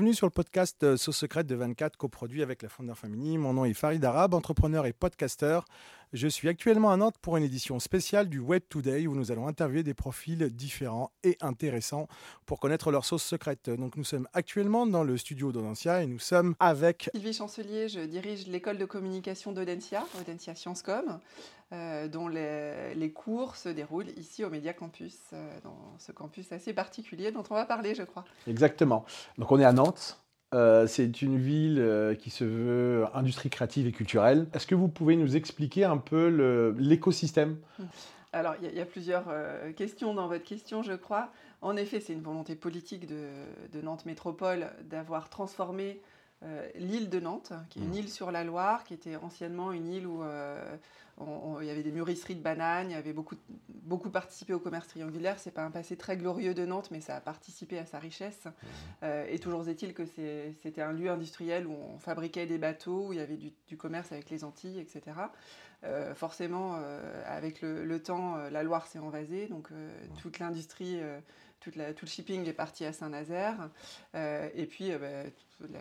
Bienvenue sur le podcast euh, Sauce secrète de 24, coproduit avec la Fondeur Family. Mon nom est Farid Arabe, entrepreneur et podcasteur. Je suis actuellement à Nantes pour une édition spéciale du Web Today où nous allons interviewer des profils différents et intéressants pour connaître leur sauce secrète. Donc nous sommes actuellement dans le studio d'Audencia et nous sommes avec Sylvie Chancelier, je dirige l'école de communication d'Audencia, Audencia Sciencescom, euh, dont les, cours se déroulent ici au Média Campus, euh, dans ce campus assez particulier dont on va parler, je crois. Exactement. Donc on est à Nantes, euh, c'est une ville euh, qui se veut industrie créative et culturelle. Est-ce que vous pouvez nous expliquer un peu l'écosystème? Alors, il y, a plusieurs euh, questions dans votre question, je crois. En effet, c'est une volonté politique de, de Nantes Métropole d'avoir transformé l'île de Nantes, qui est une mmh. île sur la Loire, qui était anciennement une île où il y avait des mûrisseries de bananes, il y avait beaucoup, beaucoup participé au commerce triangulaire. C'est pas un passé très glorieux de Nantes, mais ça a participé à sa richesse. Mmh. Euh, et toujours est-il que c'était un lieu industriel où on fabriquait des bateaux, où il y avait du, commerce avec les Antilles, etc. Euh, forcément, euh, avec le, temps, la Loire s'est envasée, donc mmh. Toute tout le shipping est parti à Saint-Nazaire. et puis, bah,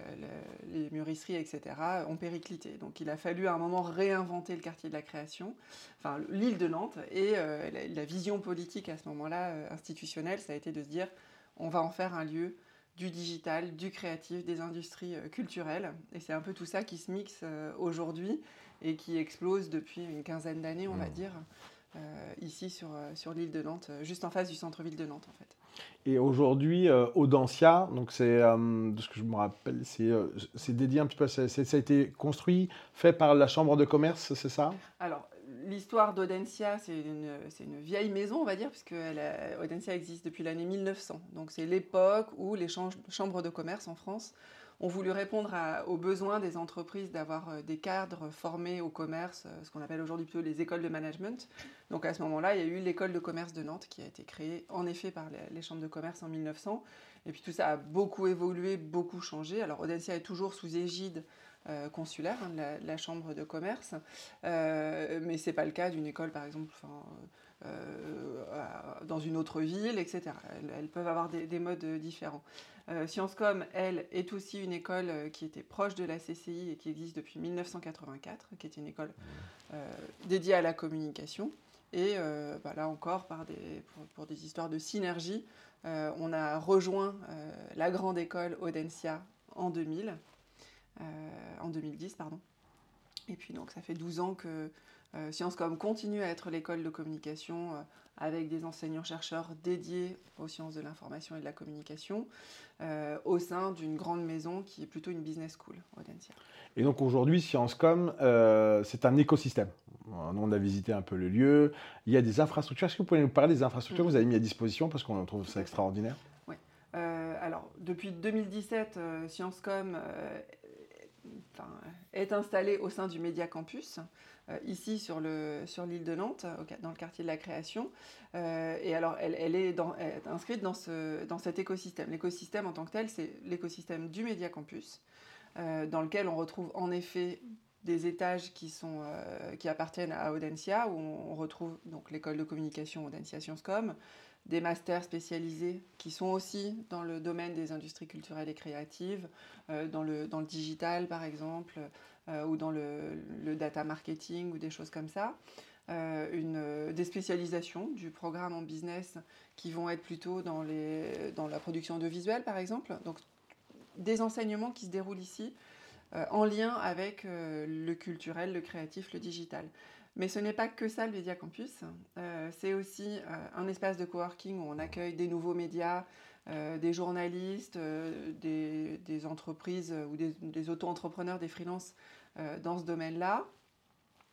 les mûrisseries, etc., ont périclité. Donc il a fallu à un moment réinventer le quartier de la création, enfin l'île de Nantes, et euh, la, vision politique à ce moment-là, euh, institutionnelle, ça a été de se dire, on va en faire un lieu du digital, du créatif, des industries euh, culturelles. Et c'est un peu tout ça qui se mixe aujourd'hui et qui explose depuis une quinzaine d'années, on va mmh. dire, ici sur, sur l'île de Nantes, juste en face du centre-ville de Nantes en fait. Et aujourd'hui, euh, Audencia, donc c'est, euh, de ce que je me rappelle, c'est, euh, dédié un petit peu, ça a été construit, fait par la Chambre de commerce, c'est ça? Alors, l'histoire d'Audencia, c'est une, c'est une, vieille maison, on va dire, puisque Audencia existe depuis l'année 1900. Donc c'est l'époque où les chambres de commerce en France ont voulu répondre aux besoins des entreprises d'avoir euh, des cadres formés au commerce, euh, ce qu'on appelle aujourd'hui plutôt les écoles de management. Donc à ce moment-là, il y a eu l'école de commerce de Nantes qui a été créée en effet par les, chambres de commerce en 1900. Et puis tout ça a beaucoup évolué, beaucoup changé. Alors Audencia est toujours sous égide euh, consulaire hein, la, chambre de commerce, mais ce n'est pas le cas d'une école par exemple. Dans une autre ville, etc. Elles, peuvent avoir des modes différents. Euh, Sciencescom, elle, est aussi une école euh, qui était proche de la CCI et qui existe depuis 1984, qui est une école euh, dédiée à la communication. Et bah, là encore, par des, pour, des histoires de synergie, on a rejoint la grande école Audencia en 2000, en 2010, pardon. Et puis donc ça fait 12 ans que Sciencescom continue à être l'école de communication avec des enseignants-chercheurs dédiés aux sciences de l'information et de la communication, euh, au sein d'une grande maison qui est plutôt une business school, Audencia. Et donc aujourd'hui, Sciencescom, euh, c'est un écosystème. Nous, on a visité un peu le lieu. Il y a des infrastructures. Est-ce que vous pouvez nous parler des infrastructures que vous avez mis à disposition? Parce qu'on trouve ça extraordinaire Oui. Euh, alors, depuis 2017, Est installé au sein du Média Campus. Euh, ici sur l'île de Nantes, dans le quartier de la création. Euh, et alors, elle, elle est, inscrite dans, ce, dans cet écosystème. L'écosystème en tant que tel, c'est l'écosystème du Média Campus, euh, dans lequel on retrouve en effet des étages qui, sont, qui appartiennent à Audencia, où on, retrouve donc l'école de communication Audencia Sciencescom, des masters spécialisés qui sont aussi dans le domaine des industries culturelles et créatives, dans, le, dans le digital par exemple, euh, ou dans le, data marketing ou des choses comme ça. Euh, une, euh, des spécialisations du programme en business qui vont être plutôt dans, les, dans la production audiovisuelle, par exemple. Donc, des enseignements qui se déroulent ici en lien avec le culturel, le créatif, le digital. Mais ce n'est pas que ça le Média Campus, c'est aussi un espace de coworking où on accueille des nouveaux médias, des journalistes, des, entreprises ou des, des auto-entrepreneurs, des freelances euh, dans ce domaine-là.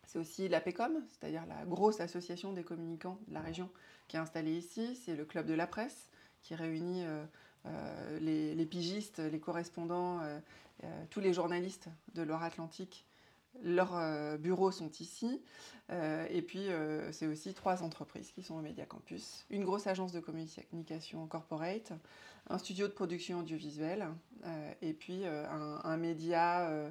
C'est aussi l'APECOM, c'est-à-dire la grosse association des communicants de la région qui est installée ici. C'est le club de la presse qui réunit euh, euh, les, pigistes, les correspondants, tous les journalistes de Loire-Atlantique. Leurs bureaux sont ici. et puis, c'est aussi trois entreprises qui sont au Média Campus. Une grosse agence de communication corporate, un studio de production audiovisuelle, et puis un, média euh,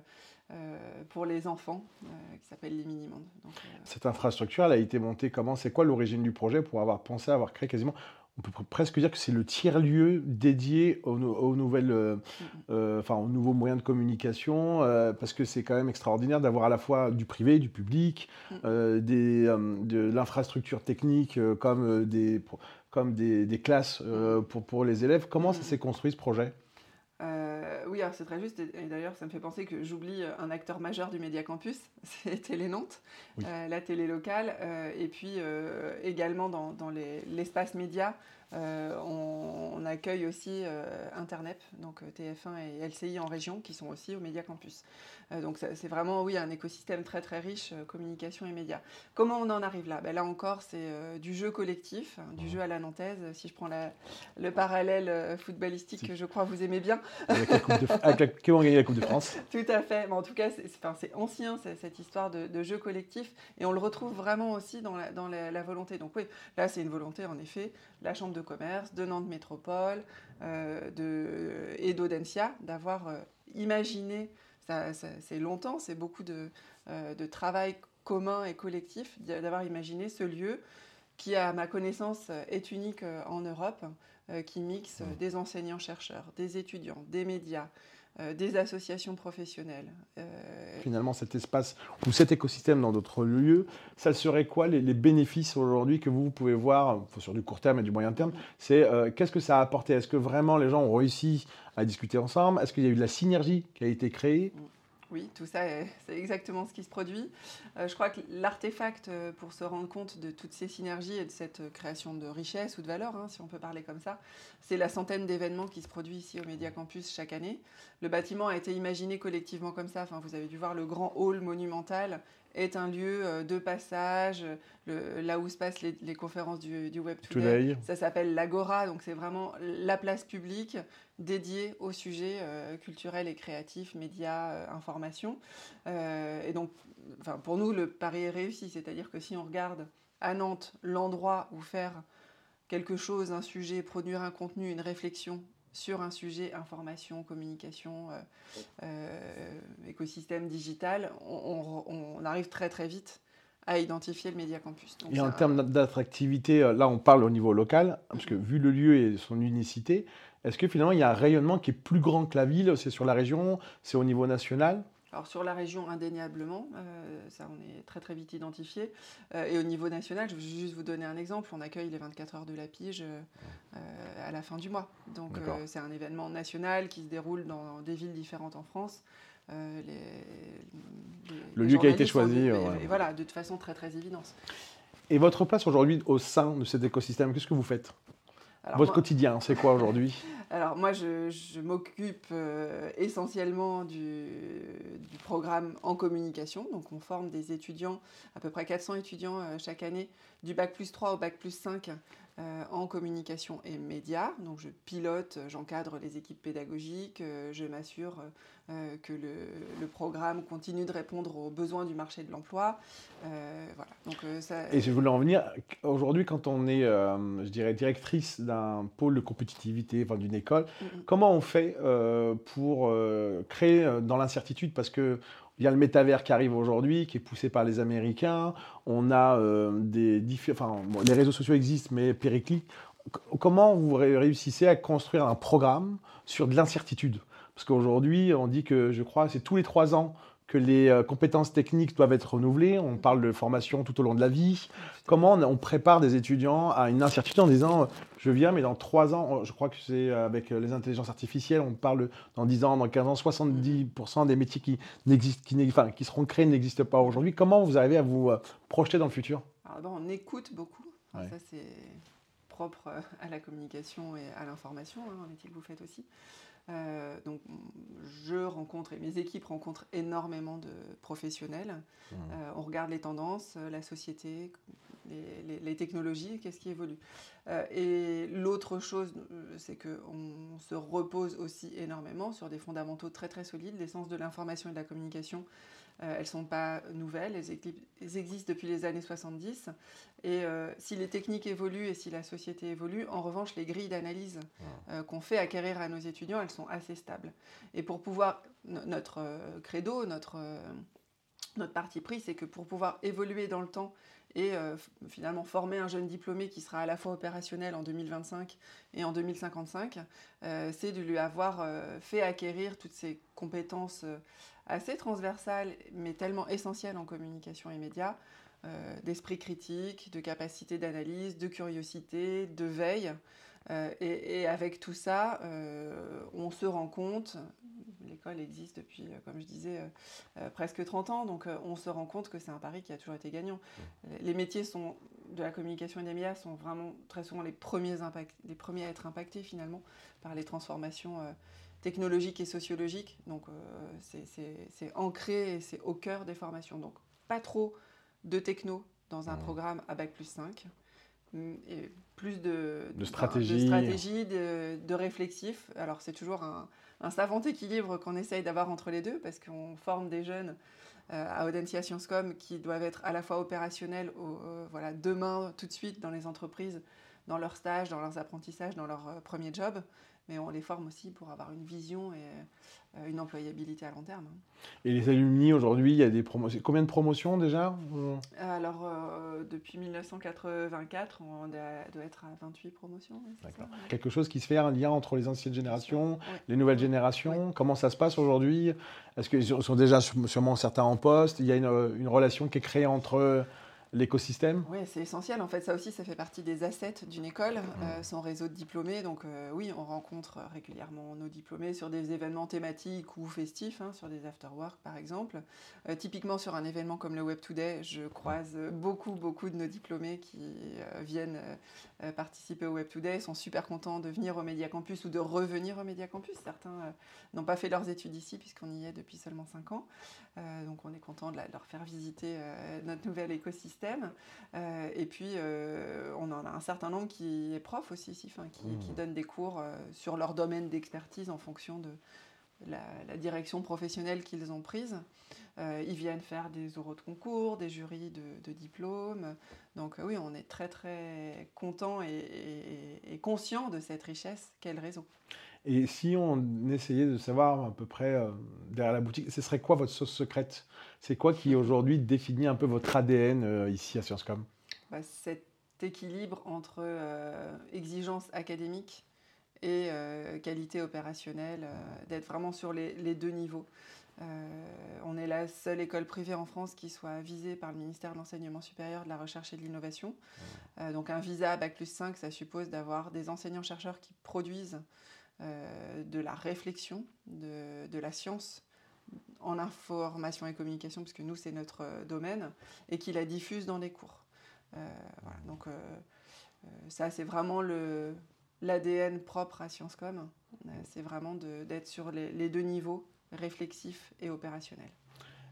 pour les enfants euh, qui s'appelle Les Mini-Mondes. Euh, Cette infrastructure, elle a été montée comment? C'est quoi l'origine du projet pour avoir pensé avoir créé quasiment on peut presque dire que c'est le tiers-lieu dédié aux, nouvelles, euh, euh, enfin, aux nouveaux moyens de communication, euh, parce que c'est quand même extraordinaire d'avoir à la fois du privé, du public, des, de l'infrastructure technique comme des, comme des, des classes pour, pour les élèves. Comment ça s'est construit ce projet? Oui, alors c'est très juste, et, d'ailleurs ça me fait penser que j'oublie un acteur majeur du Média Campus, c'est Télé Nantes, la télé locale, et puis également dans, dans l'espace média, euh, on, accueille aussi euh, Internet, donc euh, TF1 et LCI en région, qui sont aussi au Média Campus. Donc c'est vraiment, oui, un écosystème très très riche, communication et médias. Comment on en arrive là? Ben, Là encore, c'est du jeu collectif, hein, du jeu à la nantaise, si je prends le parallèle footballistique que je crois vous aimez bien. Avec la coupe de, avec la, Coupe de France. Tout à fait. Mais en tout cas, c'est ancien, cette histoire de, jeu collectif, et on le retrouve vraiment aussi dans la, dans la volonté. Donc oui, là c'est une volonté, en effet, la Chambre de commerce, de Nantes Métropole euh, de, et d'Audencia, d'avoir euh, imaginé, ça, c'est longtemps, c'est beaucoup de, euh, de, travail commun et collectif, d'avoir imaginé ce lieu qui, à ma connaissance, est unique en Europe, qui mixe mmh. des enseignants-chercheurs, des étudiants, des médias, euh, des associations professionnelles. Euh, Finalement, cet espace ou cet écosystème dans d'autres lieux, ça serait quoi les, bénéfices aujourd'hui que vous pouvez voir sur du court terme et du moyen terme C'est euh, qu'est-ce que ça a apporté? Est-ce que vraiment les gens ont réussi à discuter ensemble? Est-ce qu'il y a eu de la synergie qui a été créée? Mm. Oui, tout ça, c'est exactement ce qui se produit. Euh, je crois que l'artefact euh, pour se rendre compte de toutes ces synergies et de cette euh, création de richesse ou de valeur, hein, si on peut parler comme ça, c'est la centaine d'événements qui se produisent ici au Média Campus chaque année. Le bâtiment a été imaginé collectivement comme ça. Enfin, vous avez dû voir le grand hall monumental est un lieu de passage, là où se passent les, conférences du, Web Today. Ça s'appelle l'Agora, donc c'est vraiment la place publique dédiée au sujet euh, culturel et créatif, médias, euh, information. Euh, et donc, enfin, pour nous, le pari est réussi, c'est-à-dire que si on regarde à Nantes l'endroit où faire quelque chose, un sujet, produire un contenu, une réflexion sur un sujet, information, communication, écosystème digital, on, on, arrive très très vite à identifier le Média Campus. et en termes d'attractivité, euh, là on parle au niveau local, parce que vu le lieu et son unicité, est-ce que finalement il y a un rayonnement qui est plus grand que la ville? C'est sur la région? C'est au niveau national? Alors sur la région, indéniablement, euh, ça on est très très vite identifié. Euh, et au niveau national, je vais juste vous donner un exemple. On accueille les 24 heures de la pige à la fin du mois. Donc c'est un événement national qui se déroule dans des villes différentes en France. Euh, le lieu qui a été choisi. Et, voilà, de toute façon très très évidente. Et votre place aujourd'hui au sein de cet écosystème, qu'est-ce que vous faites? Votre quotidien, c'est quoi aujourd'hui? Alors moi, je, m'occupe euh, essentiellement du, du, programme en communication. Donc on forme des étudiants, à peu près 400 étudiants euh, chaque année, du bac plus 3 au bac plus 5 euh, en communication et médias. Donc je pilote, j'encadre les équipes pédagogiques, euh, je m'assure euh, que le, programme continue de répondre aux besoins du marché de l'emploi. voilà. Donc, Et je voulais en venir, aujourd'hui quand on est, je dirais, directrice d'un pôle de compétitivité, enfin d'une école, comment on fait pour créer dans l'incertitude? Parce que il y a le métavers qui arrive aujourd'hui, qui est poussé par les Américains. On a euh, des enfin, les réseaux sociaux existent, mais périclites. Comment vous réussissez à construire un programme sur de l'incertitude? Parce qu'aujourd'hui, on dit que, je crois, c'est tous les trois ans que les euh, compétences techniques doivent être renouvelées. On parle de formation tout au long de la vie. Comment on prépare des étudiants à une incertitude en disant je viens, mais dans trois ans, je crois que c'est avec les intelligences artificielles, on parle dans 10 ans, dans 15 ans, 70% des métiers qui, qui, enfin, qui seront créés n'existent pas aujourd'hui. Comment vous arrivez à vous euh, projeter dans le futur? Alors, On écoute beaucoup. Ça, c'est propre euh, à la communication et à l'information, hein, métier que vous faites aussi. Euh, donc, je rencontre et mes équipes rencontrent énormément de professionnels. Mmh. Euh, on regarde les tendances, la société, les, technologies, qu'est-ce qui évolue. et l'autre chose, c'est qu'on se repose aussi énormément sur des fondamentaux très très solides, l'essence de l'information et de la communication elles ne sont pas nouvelles, elles, existent depuis les années 70. Et euh, si les techniques évoluent et si la société évolue, en revanche, les grilles d'analyse euh, qu'on fait acquérir à nos étudiants, elles sont assez stables. Et pour pouvoir, notre credo, notre, notre parti pris, c'est que pour pouvoir évoluer dans le temps et finalement former un jeune diplômé qui sera à la fois opérationnel en 2025 et en 2055, c'est de lui avoir fait acquérir toutes ces compétences assez transversales mais tellement essentielles en communication et médias, d'esprit critique, de capacité d'analyse, de curiosité, de veille. et, avec tout ça, on se rend compte, l'école existe depuis, euh, comme je disais, euh, euh, presque 30 ans. Donc on se rend compte que c'est un pari qui a toujours été gagnant. Les métiers sont, de la communication et des médias sont vraiment très souvent les premiers, les premiers à être impactés finalement par les transformations technologiques et sociologiques. Donc c'est ancré et c'est au cœur des formations. Donc pas trop de techno dans un programme à Bac plus 5 et plus de, de stratégie, de, stratégie, de, de réflexif. Alors c'est toujours un, un savant équilibre qu'on essaye d'avoir entre les deux, parce qu'on forme des jeunes euh, à Audencia Sciencescom qui doivent être à la fois opérationnels euh, voilà, demain, tout de suite, dans les entreprises, dans leurs stages, dans leurs apprentissages, dans leur euh, premier job, mais on les forme aussi pour avoir une vision et euh, une employabilité à long terme. Et les alumni aujourd'hui, il y a des promotions. Combien de promotions déjà Alors, euh, depuis 1984, on doit être à 28 promotions. Quelque chose qui se fait un lien entre les anciennes générations, les nouvelles générations. Comment ça se passe aujourd'hui? Est-ce qu'ils sont déjà sûrement certains en poste? Il y a une, une relation qui est créée entre l'écosystème Oui, c'est essentiel. En fait, ça aussi, ça fait partie des assets d'une école, mmh. euh, son réseau de diplômés. Donc euh, oui, on rencontre régulièrement nos diplômés sur des événements thématiques ou festifs, hein, sur des after-work par exemple. Euh, typiquement sur un événement comme le Web Today, je croise beaucoup, beaucoup de nos diplômés qui viennent participer au Web Today, sont super contents de venir au Media Campus ou de revenir au Media Campus. Certains n'ont pas fait leurs études ici puisqu'on y est depuis seulement 5 ans. donc on est content de leur faire visiter notre nouvel écosystème euh, et puis, euh, on en a un certain nombre qui est prof aussi ici, qui, mmh. qui donnent des cours euh, sur leur domaine d'expertise en fonction de la, direction professionnelle qu'ils ont prise. ils viennent faire des oraux de concours, des jurys de, diplômes. Donc oui, on est très très content et, et conscient de cette richesse qu'est le réseau. Et si on essayait de savoir à peu près euh, derrière la boutique, ce serait quoi votre sauce secrète? C'est quoi qui aujourd'hui définit un peu votre ADN euh, ici à Sciencescom bah, Cet équilibre entre euh, exigence académique et qualité opérationnelle, d'être vraiment sur les, les deux niveaux. on est la seule école privée en France qui soit visée par le ministère de l'Enseignement supérieur, de la Recherche et de l'Innovation. donc un visa à Bac plus 5, ça suppose d'avoir des enseignants-chercheurs qui produisent euh, de la réflexion, de, la science en information et communication, parce que nous, c'est notre euh, domaine, et qui la diffuse dans les cours. Euh, donc, ça, c'est vraiment l'ADN propre à Sciencescom. c'est vraiment d'être sur les, deux niveaux, réflexif et opérationnel.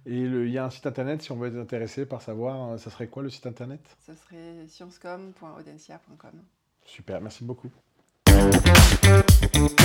Et il y a un site internet, si on veut être intéressé par savoir, ça serait quoi le site internet? Ce serait sciencescom.audencia.com. Super, merci beaucoup. Thank